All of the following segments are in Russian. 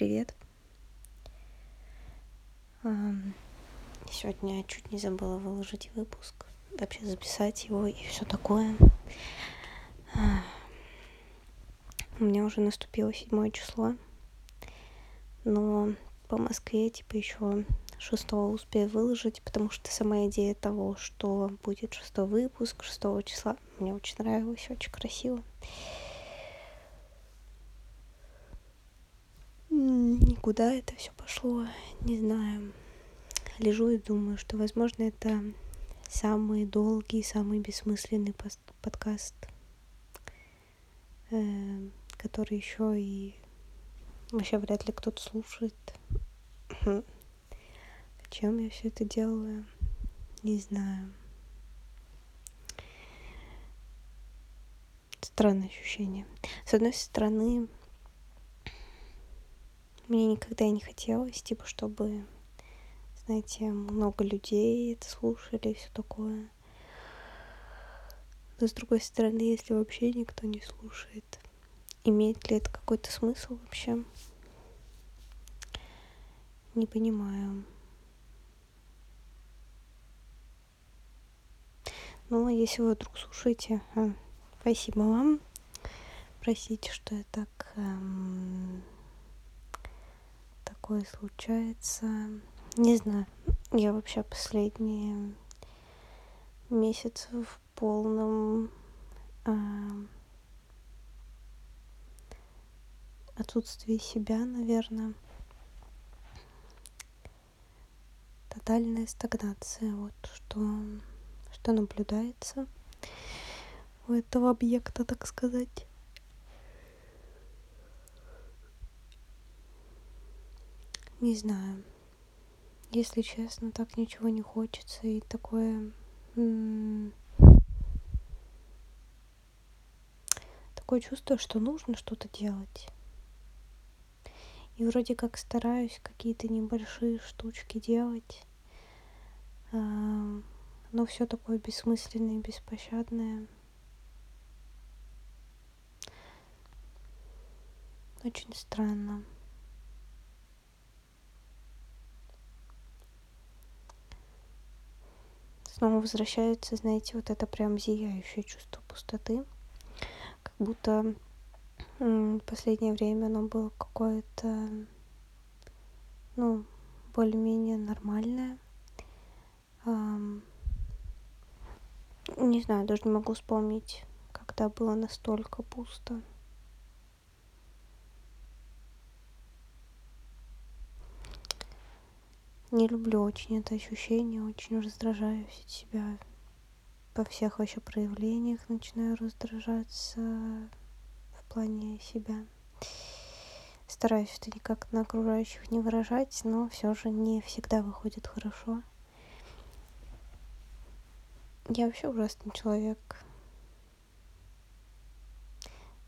привет. Сегодня я чуть не забыла выложить выпуск, вообще записать его и все такое. У меня уже наступило седьмое число, но по Москве типа еще шестого успею выложить, потому что сама идея того, что будет шестой выпуск шестого числа, мне очень нравилось, очень красиво. Никуда это все пошло, не знаю. Лежу и думаю, что, возможно, это самый долгий, самый бессмысленный подкаст, э, который еще и вообще вряд ли кто-то слушает. Зачем я все это делаю? Не знаю. Странное ощущение. С одной стороны, мне никогда не хотелось, типа, чтобы, знаете, много людей это слушали и все такое. Но с другой стороны, если вообще никто не слушает, имеет ли это какой-то смысл вообще? Не понимаю. Ну, а если вы вдруг слушаете, а, спасибо вам. Простите, что я так эм, такое случается. Не знаю, я вообще последние месяцы в полном э, отсутствии себя, наверное. Тотальная стагнация, вот что, что наблюдается у этого объекта, так сказать. Не знаю. Если честно, так ничего не хочется. И такое... Такое чувство, что нужно что-то делать. И вроде как стараюсь какие-то небольшие штучки делать. Но все такое бессмысленное и беспощадное. Очень странно. Снова возвращается, знаете, вот это прям зияющее чувство пустоты. Как будто последнее время оно было какое-то, ну, более-менее нормальное. Не знаю, даже не могу вспомнить, когда было настолько пусто. Не люблю очень это ощущение, очень раздражаюсь от себя. Во всех вообще проявлениях начинаю раздражаться в плане себя. Стараюсь это никак на окружающих не выражать, но все же не всегда выходит хорошо. Я вообще ужасный человек.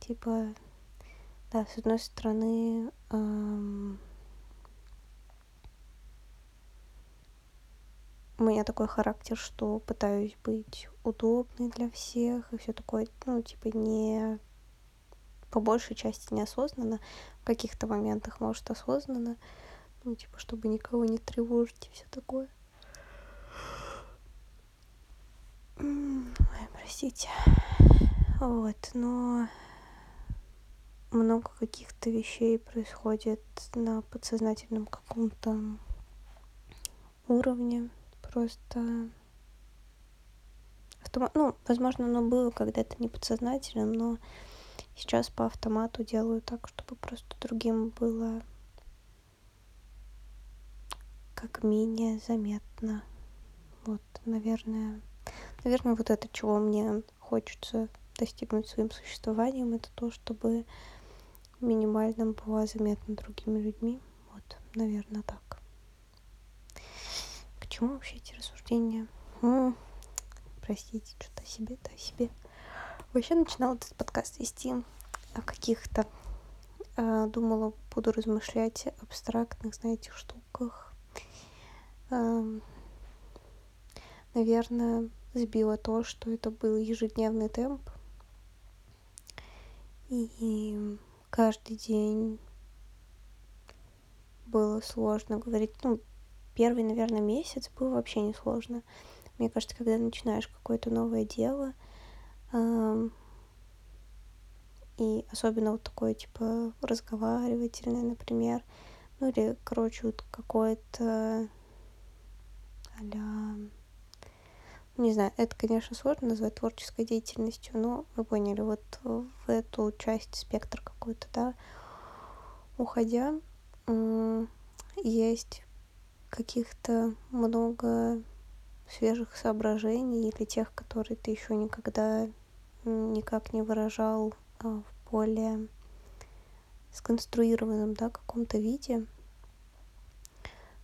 Типа, да, с одной стороны, эм, у меня такой характер, что пытаюсь быть удобной для всех и все такое, ну, типа, не по большей части неосознанно, в каких-то моментах, может, осознанно, ну, типа, чтобы никого не тревожить и все такое. Ой, простите. Вот, но много каких-то вещей происходит на подсознательном каком-то уровне просто автомат, ну, возможно, оно было когда-то неподсознательным, но сейчас по автомату делаю так, чтобы просто другим было как менее заметно. Вот, наверное, наверное, вот это, чего мне хочется достигнуть своим существованием, это то, чтобы минимально была заметна другими людьми. Вот, наверное, так чему вообще эти рассуждения? М-м, простите, что-то о себе, то о себе. Вообще начинала этот подкаст вести о каких-то... Э, думала, буду размышлять о абстрактных, знаете, штуках. Э, наверное, сбило то, что это был ежедневный темп. И каждый день было сложно говорить. Ну, первый, наверное, месяц был вообще не сложно. Мне кажется, когда начинаешь какое-то новое дело, и особенно вот такое, типа, разговаривательное, например, ну или, короче, вот какое-то а не знаю, это, конечно, сложно назвать творческой деятельностью, но вы поняли, вот в эту часть спектра какую-то, да, уходя, есть каких-то много свежих соображений или тех, которые ты еще никогда никак не выражал а, в более сконструированном, да, каком-то виде.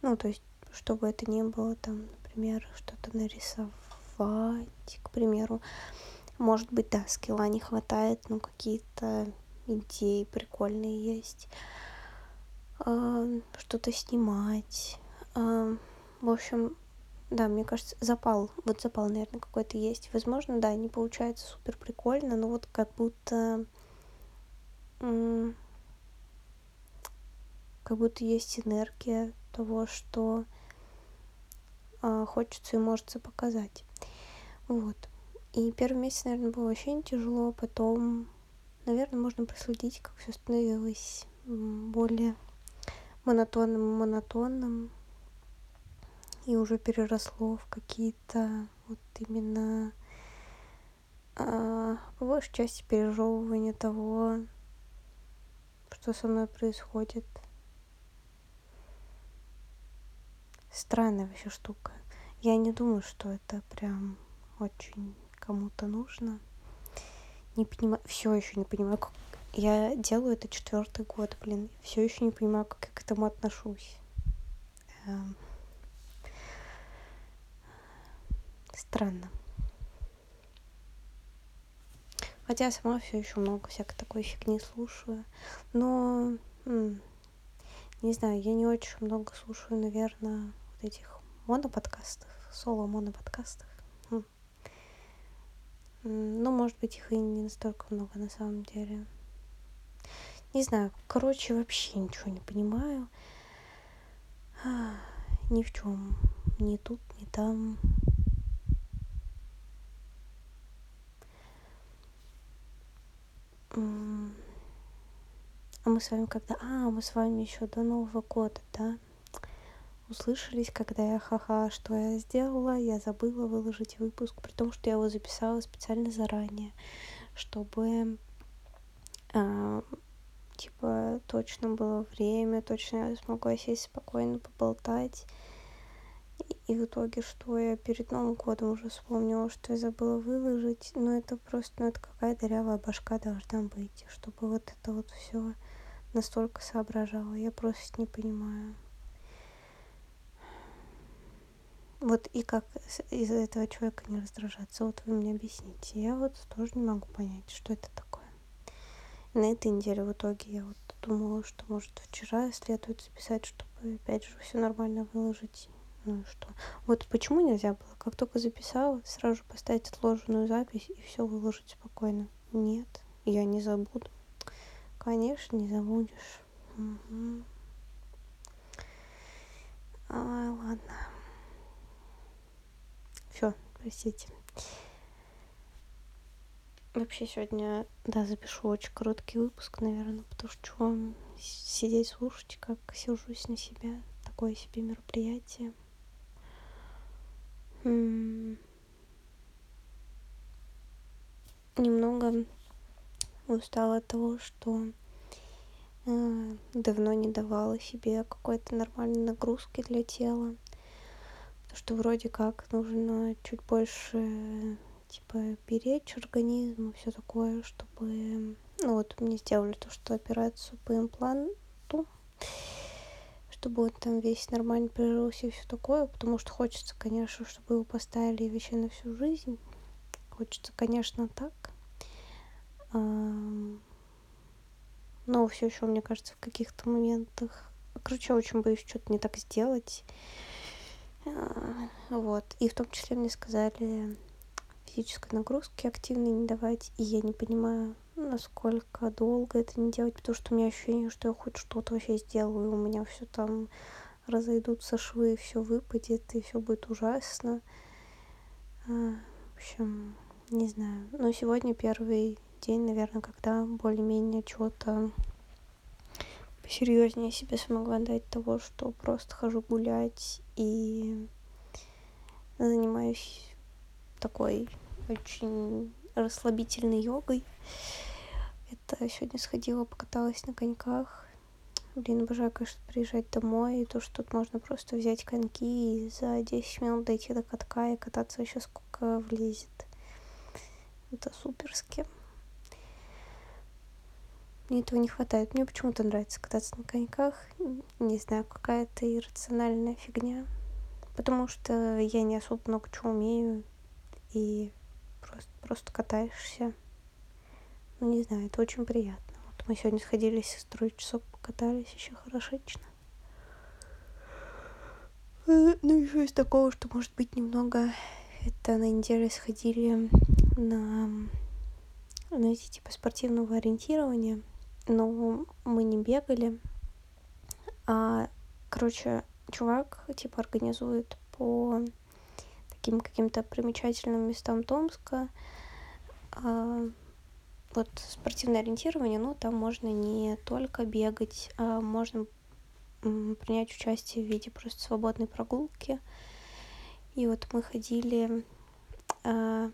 Ну, то есть, чтобы это не было там, например, что-то нарисовать, к примеру. Может быть, да, скилла не хватает, но какие-то идеи прикольные есть. А, что-то снимать. В общем, да, мне кажется, запал, вот запал, наверное, какой-то есть. Возможно, да, не получается супер прикольно, но вот как будто как будто есть энергия того, что э, хочется и может показать. Вот. И первый месяц, наверное, было не тяжело, потом, наверное, можно проследить, как все становилось более монотонным монотонным и уже переросло в какие-то вот именно а, большей части пережевывания того, что со мной происходит. Странная вообще штука. Я не думаю, что это прям очень кому-то нужно. Не понимаю, все еще не понимаю, как я делаю это четвертый год, блин, все еще не понимаю, как я к этому отношусь. Эм... Странно. Хотя я сама все еще много всякой такой фигни слушаю. Но не знаю, я не очень много слушаю, наверное, вот этих моноподкастов, соло-моноподкастов. Хм. Ну, может быть, их и не настолько много на самом деле. Не знаю, короче, вообще ничего не понимаю. Ни в чем. Ни тут, ни там. А мы с вами когда... А, мы с вами еще до Нового года, да? Услышались, когда я ха-ха, что я сделала, я забыла выложить выпуск, при том, что я его записала специально заранее, чтобы а, типа точно было время, точно я смогла сесть спокойно поболтать. И в итоге, что я перед Новым годом уже вспомнила, что я забыла выложить. Ну, это просто, ну, это какая дырявая башка должна быть, чтобы вот это вот все настолько соображала. Я просто не понимаю. Вот и как из-за этого человека не раздражаться? Вот вы мне объясните. Я вот тоже не могу понять, что это такое. на этой неделе в итоге я вот думала, что может вчера следует записать, чтобы опять же все нормально выложить ну что? Вот почему нельзя было? Как только записала сразу поставить отложенную запись и все выложить спокойно. Нет я не забуду. Конечно не забудешь. Угу. Ай, ладно. Все простите. Вообще сегодня да запишу очень короткий выпуск наверное потому что чего сидеть слушать как сижусь на себя. Такое себе мероприятие немного устала от того, что э, давно не давала себе какой-то нормальной нагрузки для тела. Потому что вроде как нужно чуть больше типа беречь организм и все такое, чтобы... Ну вот мне сделали то, что операцию по импланту чтобы он там весь нормально прижился и все такое, потому что хочется, конечно, чтобы его поставили вообще на всю жизнь. Хочется, конечно, так. Но все еще, мне кажется, в каких-то моментах... Короче, очень боюсь что-то не так сделать. А, вот. И в том числе мне сказали физической нагрузки активной не давать. И я не понимаю, насколько долго это не делать, потому что у меня ощущение, что я хоть что-то вообще сделаю, у меня все там разойдутся швы, все выпадет, и все будет ужасно. А, в общем, не знаю. Но сегодня первый день, наверное, когда более-менее что-то посерьезнее себе смогла дать того, что просто хожу гулять и занимаюсь такой очень расслабительной йогой. Это сегодня сходила, покаталась на коньках. Блин, обожаю, конечно, приезжать домой, и то, что тут можно просто взять коньки и за 10 минут дойти до катка и кататься еще сколько влезет. Это суперски. Мне этого не хватает. Мне почему-то нравится кататься на коньках. Не знаю, какая-то иррациональная фигня. Потому что я не особо много чего умею. И просто, катаешься. Ну, не знаю, это очень приятно. Вот мы сегодня сходили с сестрой часок покатались, еще хорошечно. Э, ну, еще из такого, что может быть немного... Это на неделе сходили на, знаете, типа спортивного ориентирования но мы не бегали. А, короче, чувак, типа, организует по таким каким-то примечательным местам Томска а, вот спортивное ориентирование, ну, там можно не только бегать, а можно принять участие в виде просто свободной прогулки. И вот мы ходили, а,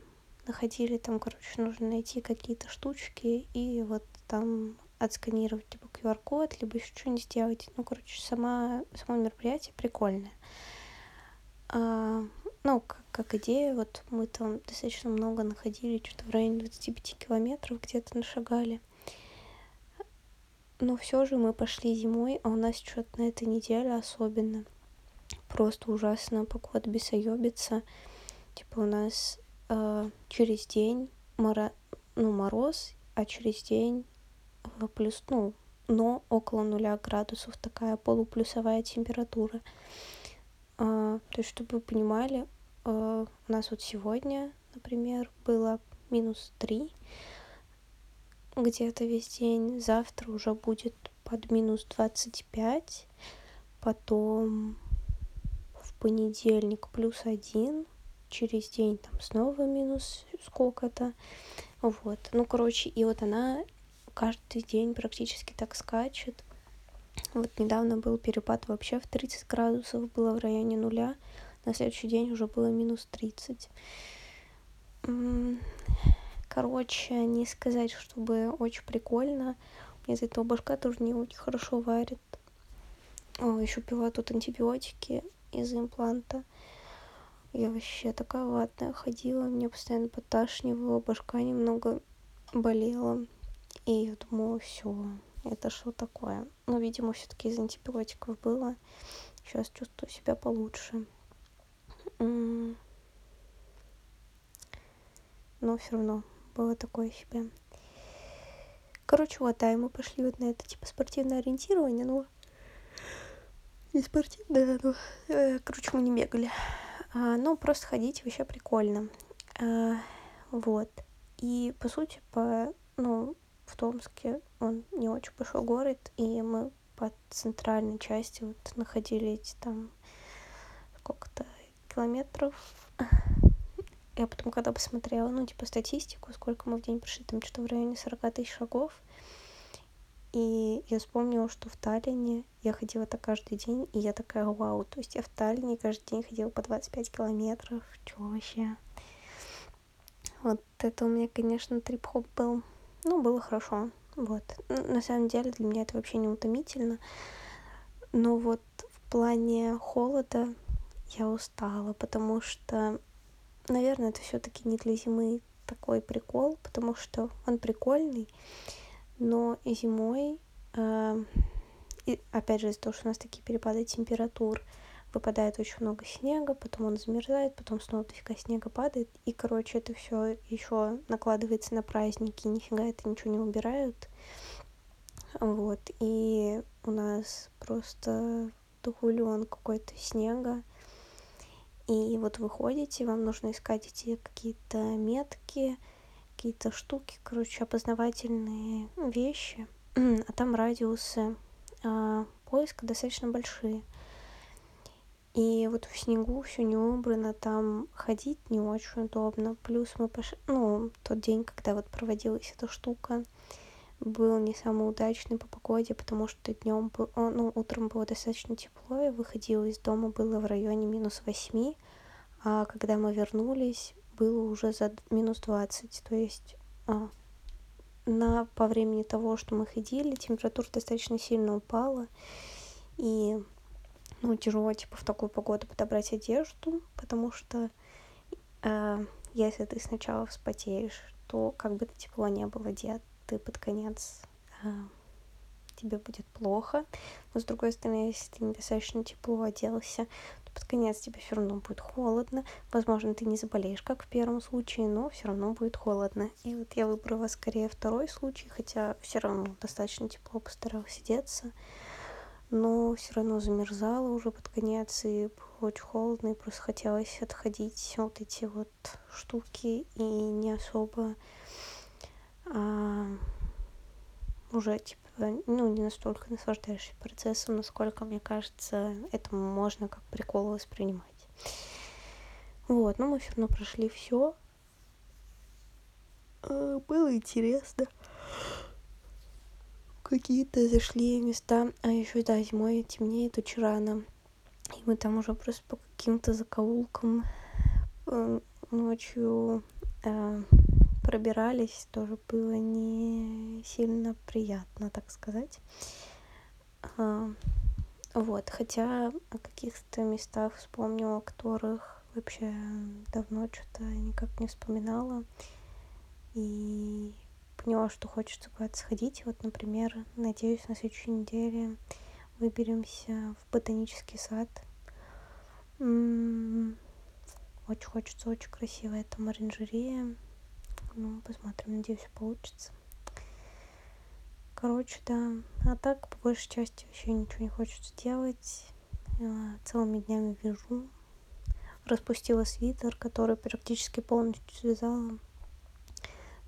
находили там, короче, нужно найти какие-то штучки, и вот там отсканировать либо QR-код, либо еще что-нибудь сделать. Ну, короче, сама, само мероприятие прикольное. А, ну, как, как идея, вот мы там достаточно много находили, что-то в районе 25 километров где-то нашагали. Но все же мы пошли зимой, а у нас что-то на этой неделе особенно. Просто ужасно погода бесоебится. Типа у нас э, через день мора... ну, мороз, а через день плюс, ну, но около нуля градусов, такая полуплюсовая температура. А, то есть, чтобы вы понимали, а, у нас вот сегодня, например, было минус 3 где-то весь день. Завтра уже будет под минус 25. Потом в понедельник плюс один. Через день там снова минус сколько-то. Вот. Ну, короче, и вот она каждый день практически так скачет. Вот недавно был перепад вообще в 30 градусов, было в районе нуля. На следующий день уже было минус 30. Короче, не сказать, чтобы очень прикольно. Мне из этого башка тоже не очень хорошо варит. О, еще пила тут антибиотики из импланта. Я вообще такая ватная ходила, мне постоянно поташнивало, башка немного болела. И я думала, все, это что такое? Но, видимо, все-таки из антибиотиков было. Сейчас чувствую себя получше. Но все равно было такое себе. Короче, вот, да, и мы пошли вот на это, типа, спортивное ориентирование, но... Не спортивное, но... Э, короче, мы не бегали. А, ну, просто ходить вообще прикольно. А, вот. И, по сути, по... Ну, в Томске. Он не очень большой город, и мы по центральной части вот находили эти там сколько-то километров. Я потом, когда посмотрела, ну, типа, статистику, сколько мы в день прошли, там что-то в районе 40 тысяч шагов. И я вспомнила, что в Таллине я ходила так каждый день, и я такая, вау, то есть я в Таллине каждый день ходила по 25 километров, чё вообще? Вот это у меня, конечно, трип-хоп был. Ну, было хорошо. Вот. На самом деле для меня это вообще не утомительно. Но вот в плане холода я устала, потому что, наверное, это все-таки не для зимы такой прикол, потому что он прикольный, но зимой, э, и опять же из-за того, что у нас такие перепады температур, выпадает очень много снега, потом он замерзает, потом снова дофига снега падает, и, короче, это все еще накладывается на праздники, нифига это ничего не убирают. Вот, и у нас просто дохулен какой-то снега, И вот вы ходите, вам нужно искать эти какие-то метки, какие-то штуки, короче, опознавательные вещи, а там радиусы а, поиска достаточно большие. И вот в снегу все не убрано, там ходить не очень удобно. Плюс мы пошли, ну, тот день, когда вот проводилась эта штука, был не самый удачный по погоде, потому что днем был, ну, утром было достаточно тепло, я выходила из дома, было в районе минус восьми, а когда мы вернулись, было уже за минус двадцать, то есть а, на, по времени того, что мы ходили, температура достаточно сильно упала, и ну, тяжело, типа, в такую погоду подобрать одежду, потому что э, если ты сначала вспотеешь, то как бы ты тепло не был одет, ты под конец э, тебе будет плохо. Но с другой стороны, если ты недостаточно тепло оделся, то под конец тебе все равно будет холодно. Возможно, ты не заболеешь, как в первом случае, но все равно будет холодно. И вот я выбрала скорее второй случай, хотя все равно достаточно тепло постаралась одеться. Но все равно замерзала уже под конец, и было очень холодно, и просто хотелось отходить вот эти вот штуки, и не особо а, уже типа ну не настолько наслаждаешься процессом насколько мне кажется это можно как прикол воспринимать. Вот но мы все равно прошли все а, было интересно какие-то зашли места а еще да зимой темнеет очень рано и мы там уже просто по каким-то закоулкам э, ночью э, пробирались, тоже было не сильно приятно, так сказать. А, вот, хотя о каких-то местах вспомнила, о которых вообще давно что-то никак не вспоминала. И поняла, что хочется куда-то сходить. Вот, например, надеюсь, на следующей неделе выберемся в ботанический сад. Очень хочется, очень красивая там оранжерея. Ну, посмотрим, надеюсь, получится. Короче, да. А так, по большей части, вообще ничего не хочется делать. Я целыми днями вяжу. Распустила свитер, который практически полностью связала.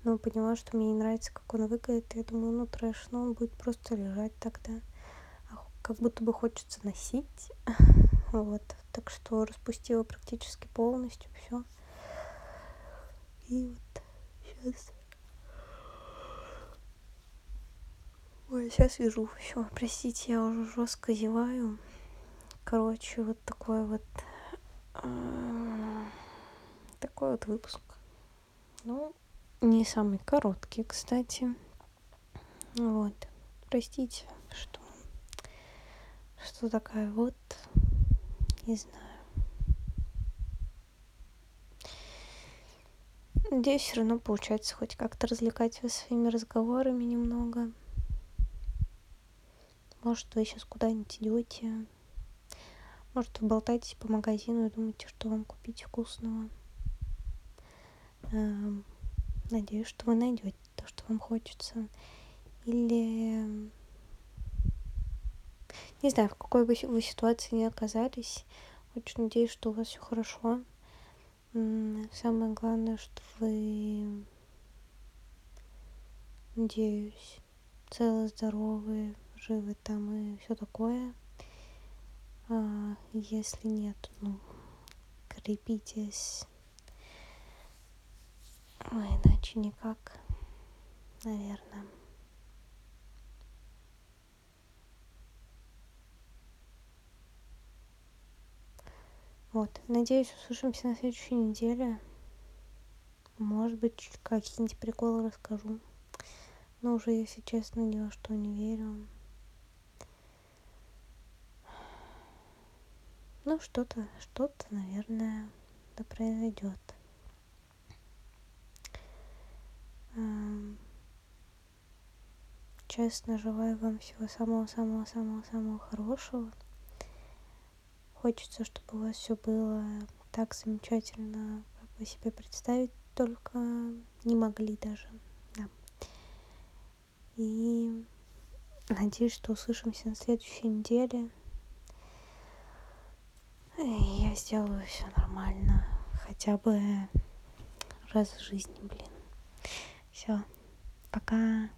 Но поняла, что мне не нравится, как он выглядит. Я думаю, ну трэш, но он будет просто лежать тогда. А как будто бы хочется носить. Вот. Так что распустила практически полностью все. И вот сейчас. Ой, сейчас вижу. Все, простите, я уже жестко зеваю. Короче, вот такой вот такой вот выпуск. Ну, не самый короткий, кстати. Вот. Простите, что что такая вот, не знаю. Надеюсь, все равно получается хоть как-то развлекать вас своими разговорами немного. Может, вы сейчас куда-нибудь идете. Может, вы болтаетесь по магазину и думаете, что вам купить вкусного. Надеюсь, что вы найдете то, что вам хочется. Или не знаю, в какой бы вы ситуации не оказались. Очень надеюсь, что у вас все хорошо самое главное что вы надеюсь целы здоровы живы там и все такое а если нет ну крепитесь а иначе никак наверное Вот. Надеюсь, услышимся на следующей неделе. Может быть, какие-нибудь приколы расскажу. Но уже, если честно, ни во что не верю. Ну, что-то, что-то, наверное, да произойдет. Честно желаю вам всего самого-самого-самого-самого хорошего хочется, чтобы у вас все было так замечательно, как вы себе представить только не могли даже. Да. И надеюсь, что услышимся на следующей неделе. Я я сделаю все нормально хотя бы раз в жизни блин все пока